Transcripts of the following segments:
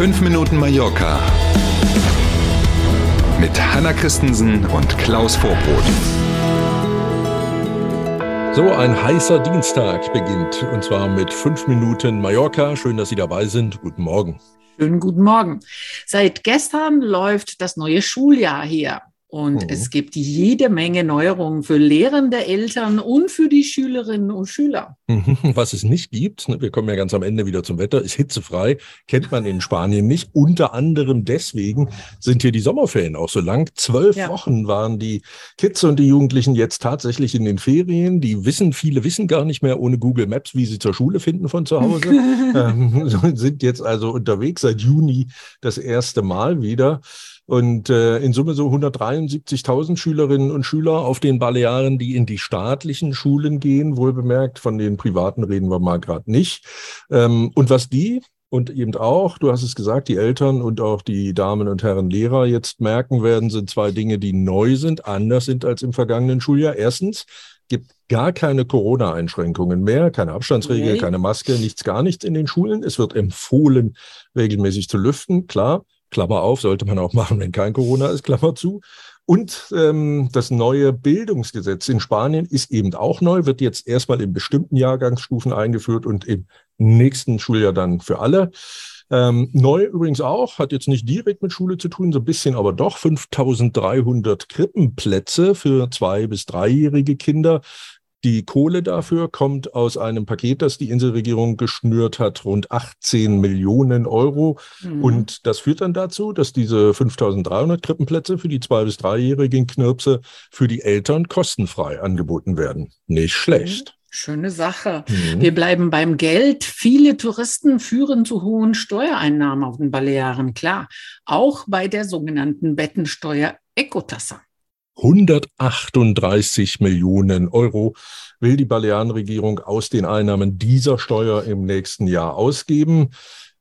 5 Minuten Mallorca mit Hanna Christensen und Klaus Vorbrot. So, ein heißer Dienstag beginnt und zwar mit 5 Minuten Mallorca. Schön, dass Sie dabei sind. Guten Morgen. Schönen guten Morgen. Seit gestern läuft das neue Schuljahr hier. Und mhm. es gibt jede Menge Neuerungen für lehrende Eltern und für die Schülerinnen und Schüler. Was es nicht gibt, ne, wir kommen ja ganz am Ende wieder zum Wetter, ist hitzefrei, kennt man in Spanien nicht. Unter anderem deswegen sind hier die Sommerferien auch so lang. Zwölf ja. Wochen waren die Kids und die Jugendlichen jetzt tatsächlich in den Ferien. Die wissen, viele wissen gar nicht mehr ohne Google Maps, wie sie zur Schule finden von zu Hause. ähm, sind jetzt also unterwegs seit Juni das erste Mal wieder. Und äh, in Summe so 173.000 Schülerinnen und Schüler auf den Balearen, die in die staatlichen Schulen gehen, wohl bemerkt. Von den privaten reden wir mal gerade nicht. Ähm, und was die und eben auch, du hast es gesagt, die Eltern und auch die Damen und Herren Lehrer jetzt merken werden, sind zwei Dinge, die neu sind, anders sind als im vergangenen Schuljahr. Erstens gibt gar keine Corona-Einschränkungen mehr, keine Abstandsregel, okay. keine Maske, nichts, gar nichts in den Schulen. Es wird empfohlen, regelmäßig zu lüften, klar. Klammer auf, sollte man auch machen, wenn kein Corona ist, Klammer zu. Und ähm, das neue Bildungsgesetz in Spanien ist eben auch neu, wird jetzt erstmal in bestimmten Jahrgangsstufen eingeführt und im nächsten Schuljahr dann für alle. Ähm, neu übrigens auch, hat jetzt nicht direkt mit Schule zu tun, so ein bisschen aber doch 5300 Krippenplätze für zwei- bis dreijährige Kinder die Kohle dafür kommt aus einem Paket, das die Inselregierung geschnürt hat, rund 18 Millionen Euro. Mhm. Und das führt dann dazu, dass diese 5300 Krippenplätze für die zwei- bis dreijährigen Knirpse für die Eltern kostenfrei angeboten werden. Nicht schlecht. Mhm. Schöne Sache. Mhm. Wir bleiben beim Geld. Viele Touristen führen zu hohen Steuereinnahmen auf den Balearen, klar. Auch bei der sogenannten Bettensteuer Ecotassa. 138 Millionen Euro will die Balearenregierung aus den Einnahmen dieser Steuer im nächsten Jahr ausgeben.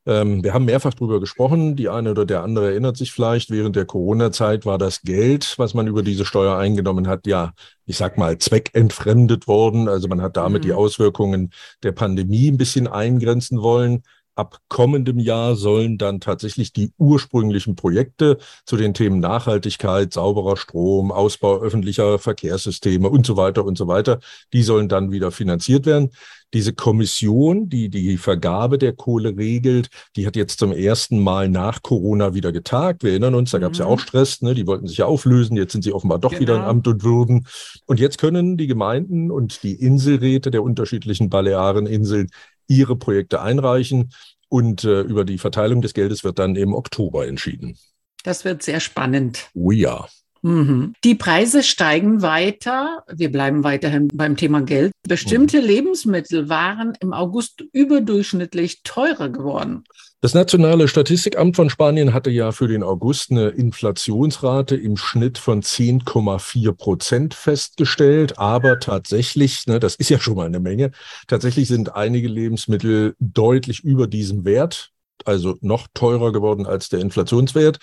Ähm, wir haben mehrfach darüber gesprochen. Die eine oder der andere erinnert sich vielleicht, während der Corona-Zeit war das Geld, was man über diese Steuer eingenommen hat, ja, ich sag mal, zweckentfremdet worden. Also man hat damit mhm. die Auswirkungen der Pandemie ein bisschen eingrenzen wollen ab kommendem Jahr sollen dann tatsächlich die ursprünglichen Projekte zu den Themen Nachhaltigkeit, sauberer Strom, Ausbau öffentlicher Verkehrssysteme und so weiter und so weiter, die sollen dann wieder finanziert werden. Diese Kommission, die die Vergabe der Kohle regelt, die hat jetzt zum ersten Mal nach Corona wieder getagt. Wir erinnern uns, da gab es mhm. ja auch Stress, ne? die wollten sich ja auflösen, jetzt sind sie offenbar doch genau. wieder in. Amt und Würden. Und jetzt können die Gemeinden und die Inselräte der unterschiedlichen Baleareninseln ihre Projekte einreichen. Und äh, über die Verteilung des Geldes wird dann im Oktober entschieden. Das wird sehr spannend. Oh ja. Mhm. Die Preise steigen weiter. Wir bleiben weiterhin beim Thema Geld. Bestimmte mhm. Lebensmittel waren im August überdurchschnittlich teurer geworden. Das Nationale Statistikamt von Spanien hatte ja für den August eine Inflationsrate im Schnitt von 10,4 Prozent festgestellt. Aber tatsächlich, ne, das ist ja schon mal eine Menge, tatsächlich sind einige Lebensmittel deutlich über diesem Wert also noch teurer geworden als der Inflationswert.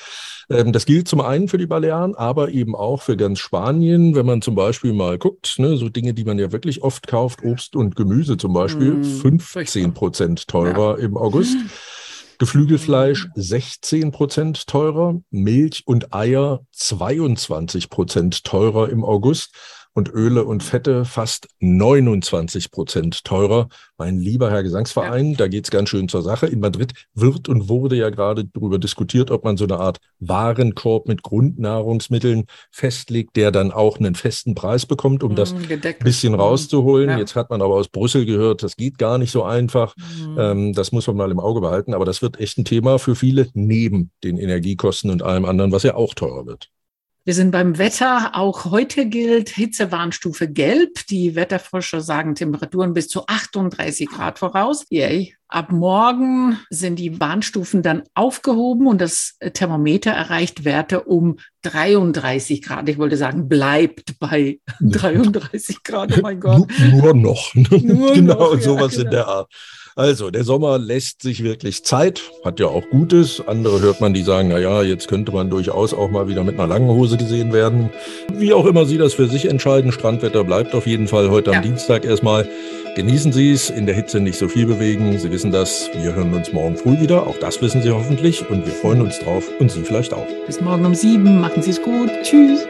Ähm, das gilt zum einen für die Balearen, aber eben auch für ganz Spanien. Wenn man zum Beispiel mal guckt, ne, so Dinge, die man ja wirklich oft kauft, Obst und Gemüse zum Beispiel, mm, 15 Prozent teurer ja. im August. Geflügelfleisch 16 Prozent teurer, Milch und Eier 22 Prozent teurer im August und Öle und Fette fast 29 Prozent teurer. Mein lieber Herr Gesangsverein, ja. da geht's ganz schön zur Sache. In Madrid wird und wurde ja gerade darüber diskutiert, ob man so eine Art Warenkorb mit Grundnahrungsmitteln festlegt, der dann auch einen festen Preis bekommt, um das mm, Gedeckt. bisschen mm, rauszuholen. Ja. Jetzt hat man aber aus Brüssel gehört, das geht gar nicht so einfach. Mhm. Ähm, das muss man mal im Auge behalten. Aber das wird echt ein Thema für viele neben den Energiekosten und allem anderen, was ja auch teurer wird. Wir sind beim Wetter. Auch heute gilt Hitzewarnstufe Gelb. Die Wetterforscher sagen Temperaturen bis zu 38 Grad voraus. Yay. Ab morgen sind die Warnstufen dann aufgehoben und das Thermometer erreicht Werte um 33 Grad. Ich wollte sagen, bleibt bei 33 Grad. Oh mein Gott. Nur, noch. Nur genau, noch, sowas ja, genau. in der Art. Also, der Sommer lässt sich wirklich Zeit, hat ja auch Gutes. Andere hört man, die sagen, na ja, jetzt könnte man durchaus auch mal wieder mit einer langen Hose gesehen werden. Wie auch immer Sie das für sich entscheiden, Strandwetter bleibt auf jeden Fall heute ja. am Dienstag erstmal. Genießen Sie es, in der Hitze nicht so viel bewegen. Sie wissen das. Wir hören uns morgen früh wieder. Auch das wissen Sie hoffentlich. Und wir freuen uns drauf und Sie vielleicht auch. Bis morgen um sieben. Machen Sie es gut. Tschüss.